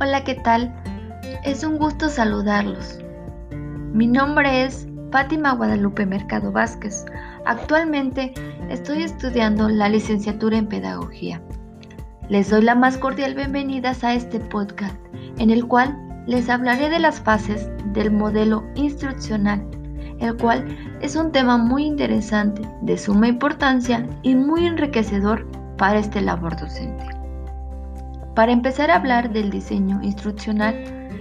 Hola, ¿qué tal? Es un gusto saludarlos. Mi nombre es Fátima Guadalupe Mercado Vázquez. Actualmente estoy estudiando la licenciatura en Pedagogía. Les doy la más cordial bienvenida a este podcast, en el cual les hablaré de las fases del modelo instruccional, el cual es un tema muy interesante, de suma importancia y muy enriquecedor para este labor docente. Para empezar a hablar del diseño instruccional,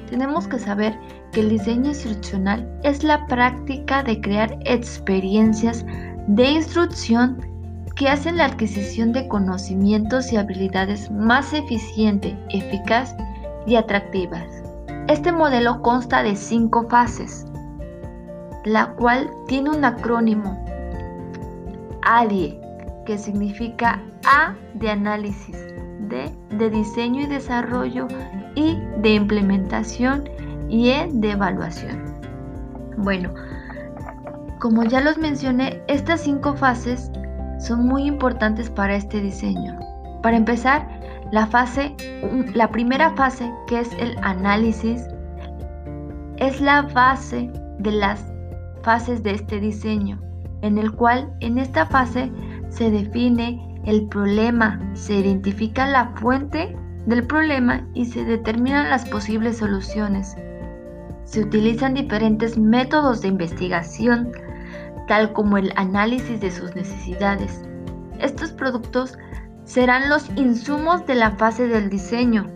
tenemos que saber que el diseño instruccional es la práctica de crear experiencias de instrucción que hacen la adquisición de conocimientos y habilidades más eficiente, eficaz y atractivas. Este modelo consta de cinco fases, la cual tiene un acrónimo ADIE, que significa A de análisis, de diseño y desarrollo y de implementación y E de evaluación. Bueno, como ya los mencioné, estas cinco fases son muy importantes para este diseño. Para empezar, la fase, la primera fase, que es el análisis, es la base de las fases de este diseño, en el cual en esta fase se define el problema, se identifica la fuente del problema y se determinan las posibles soluciones. Se utilizan diferentes métodos de investigación, tal como el análisis de sus necesidades. Estos productos serán los insumos de la fase del diseño.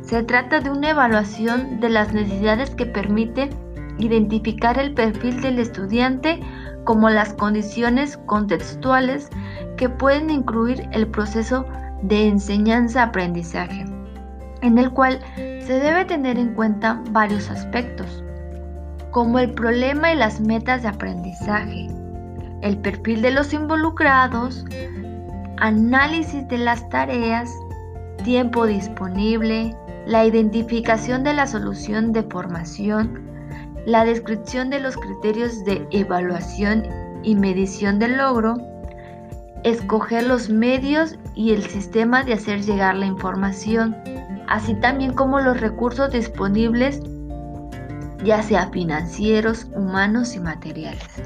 Se trata de una evaluación de las necesidades que permite identificar el perfil del estudiante como las condiciones contextuales que pueden incluir el proceso de enseñanza-aprendizaje, en el cual se debe tener en cuenta varios aspectos, como el problema y las metas de aprendizaje, el perfil de los involucrados, análisis de las tareas, tiempo disponible, la identificación de la solución de formación, la descripción de los criterios de evaluación y medición del logro, escoger los medios y el sistema de hacer llegar la información, así también como los recursos disponibles, ya sea financieros, humanos y materiales.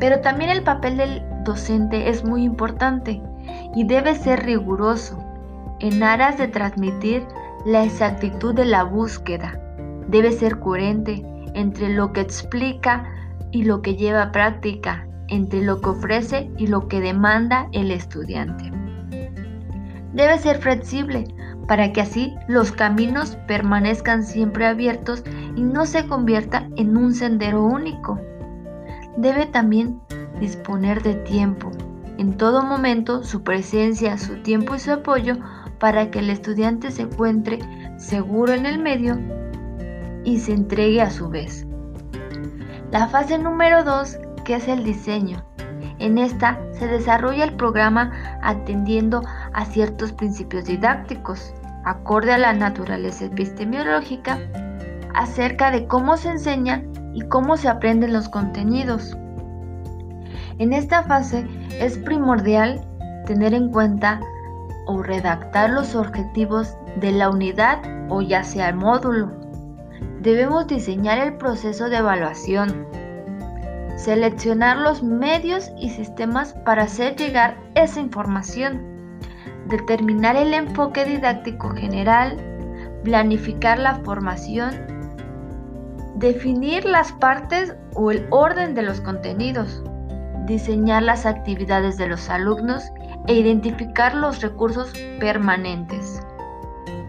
Pero también el papel del docente es muy importante y debe ser riguroso en aras de transmitir la exactitud de la búsqueda. Debe ser coherente entre lo que explica y lo que lleva a práctica entre lo que ofrece y lo que demanda el estudiante. Debe ser flexible para que así los caminos permanezcan siempre abiertos y no se convierta en un sendero único. Debe también disponer de tiempo, en todo momento su presencia, su tiempo y su apoyo para que el estudiante se encuentre seguro en el medio y se entregue a su vez. La fase número 2 que es el diseño. En esta se desarrolla el programa atendiendo a ciertos principios didácticos, acorde a la naturaleza epistemológica, acerca de cómo se enseñan y cómo se aprenden los contenidos. En esta fase es primordial tener en cuenta o redactar los objetivos de la unidad o ya sea el módulo. Debemos diseñar el proceso de evaluación, seleccionar los medios y sistemas para hacer llegar esa información, determinar el enfoque didáctico general, planificar la formación, definir las partes o el orden de los contenidos, diseñar las actividades de los alumnos e identificar los recursos permanentes.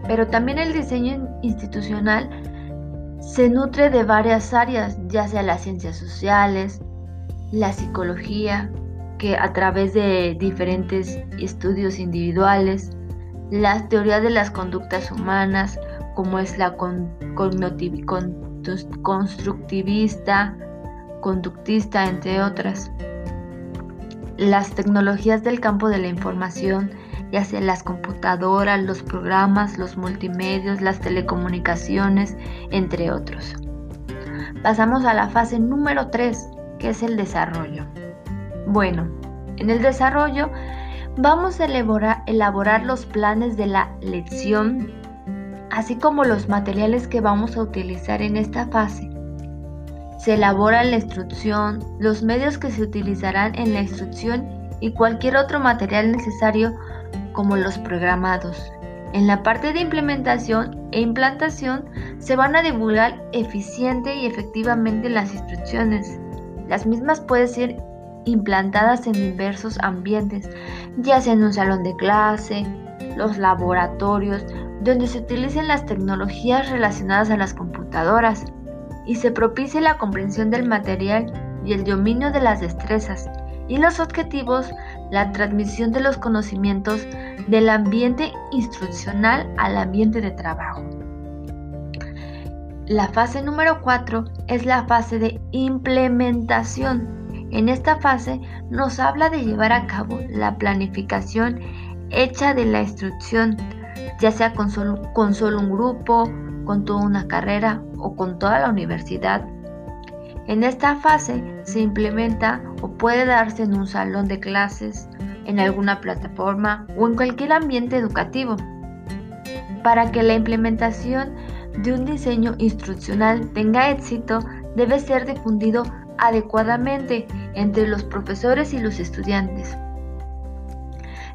Pero también el diseño institucional se nutre de varias áreas, ya sea las ciencias sociales, la psicología, que a través de diferentes estudios individuales, las teorías de las conductas humanas, como es la constructivista, conductista, entre otras. Las tecnologías del campo de la información, ya sea las computadoras, los programas, los multimedios, las telecomunicaciones, entre otros. Pasamos a la fase número 3, que es el desarrollo. Bueno, en el desarrollo vamos a elaborar, elaborar los planes de la lección, así como los materiales que vamos a utilizar en esta fase. Se elabora la instrucción, los medios que se utilizarán en la instrucción y cualquier otro material necesario como los programados. En la parte de implementación e implantación se van a divulgar eficiente y efectivamente las instrucciones. Las mismas pueden ser implantadas en diversos ambientes, ya sea en un salón de clase, los laboratorios, donde se utilicen las tecnologías relacionadas a las computadoras y se propicie la comprensión del material y el dominio de las destrezas y los objetivos, la transmisión de los conocimientos del ambiente instruccional al ambiente de trabajo. La fase número 4 es la fase de implementación. En esta fase nos habla de llevar a cabo la planificación hecha de la instrucción, ya sea con solo, con solo un grupo, con toda una carrera o con toda la universidad. En esta fase se implementa puede darse en un salón de clases, en alguna plataforma o en cualquier ambiente educativo. Para que la implementación de un diseño instruccional tenga éxito, debe ser difundido adecuadamente entre los profesores y los estudiantes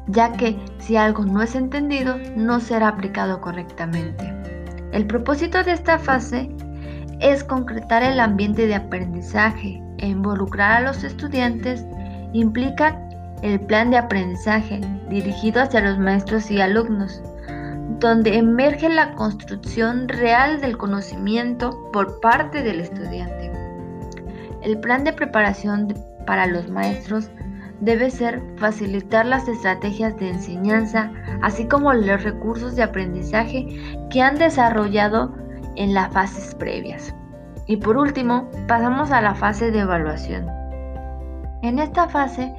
ya que si algo no es entendido, no será aplicado correctamente. El propósito de esta fase es concretar el ambiente de aprendizaje involucrar a los estudiantes implica el plan de aprendizaje dirigido hacia los maestros y alumnos, donde emerge la construcción real del conocimiento por parte del estudiante. El plan de preparación para los maestros debe ser facilitar las estrategias de enseñanza, así como los recursos de aprendizaje que han desarrollado en las fases previas. Y por último, pasamos a la fase de evaluación. En esta fase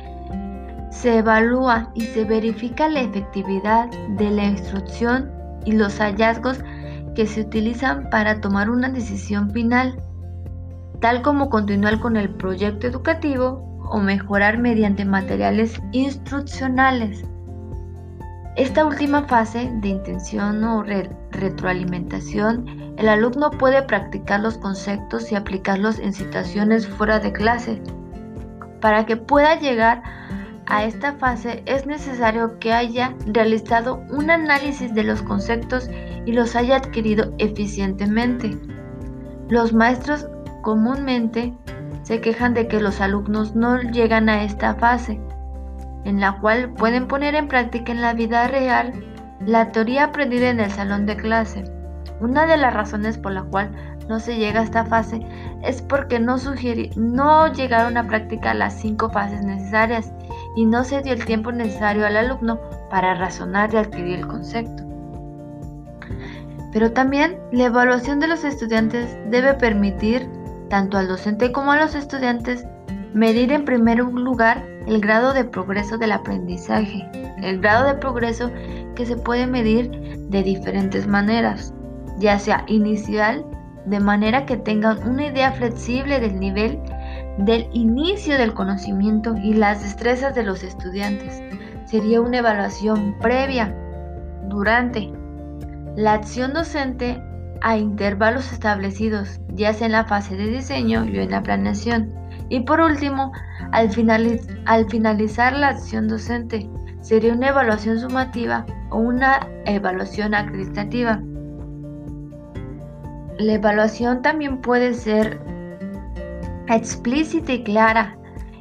se evalúa y se verifica la efectividad de la instrucción y los hallazgos que se utilizan para tomar una decisión final, tal como continuar con el proyecto educativo o mejorar mediante materiales instruccionales. Esta última fase de intención o retroalimentación, el alumno puede practicar los conceptos y aplicarlos en situaciones fuera de clase. Para que pueda llegar a esta fase es necesario que haya realizado un análisis de los conceptos y los haya adquirido eficientemente. Los maestros comúnmente se quejan de que los alumnos no llegan a esta fase, en la cual pueden poner en práctica en la vida real la teoría aprendida en el salón de clase. Una de las razones por la cual no se llega a esta fase es porque no, no llegaron a practicar las cinco fases necesarias y no se dio el tiempo necesario al alumno para razonar y adquirir el concepto. Pero también la evaluación de los estudiantes debe permitir tanto al docente como a los estudiantes, medir en primer lugar el grado de progreso del aprendizaje, el grado de progreso que se puede medir de diferentes maneras, ya sea inicial, de manera que tengan una idea flexible del nivel del inicio del conocimiento y las destrezas de los estudiantes. Sería una evaluación previa, durante. La acción docente a intervalos establecidos, ya sea en la fase de diseño o en la planeación. Y por último, al, al finalizar la acción docente, sería una evaluación sumativa o una evaluación acreditativa. La evaluación también puede ser explícita y clara.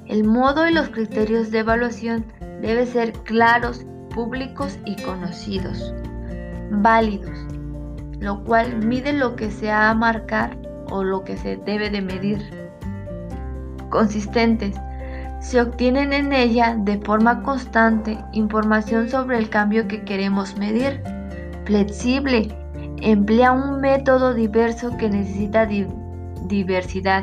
El modo y los criterios de evaluación deben ser claros, públicos y conocidos, válidos lo cual mide lo que se ha a marcar o lo que se debe de medir. Consistentes. Se obtienen en ella de forma constante información sobre el cambio que queremos medir. Flexible. Emplea un método diverso que necesita diversidad.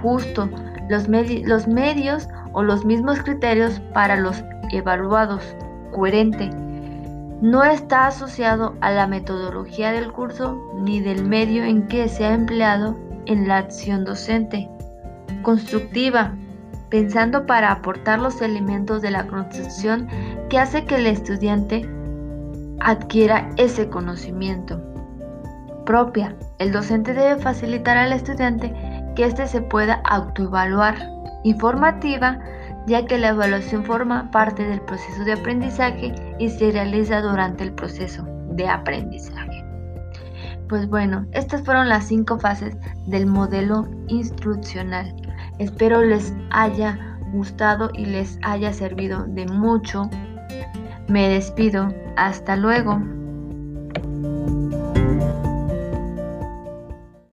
Justo. Los, los medios o los mismos criterios para los evaluados. Coherente no está asociado a la metodología del curso ni del medio en que se ha empleado en la acción docente. Constructiva, pensando para aportar los elementos de la construcción que hace que el estudiante adquiera ese conocimiento. propia. El docente debe facilitar al estudiante que éste se pueda autoevaluar. Informativa, ya que la evaluación forma parte del proceso de aprendizaje y se realiza durante el proceso de aprendizaje. Pues bueno, estas fueron las cinco fases del modelo instruccional. Espero les haya gustado y les haya servido de mucho. Me despido. Hasta luego.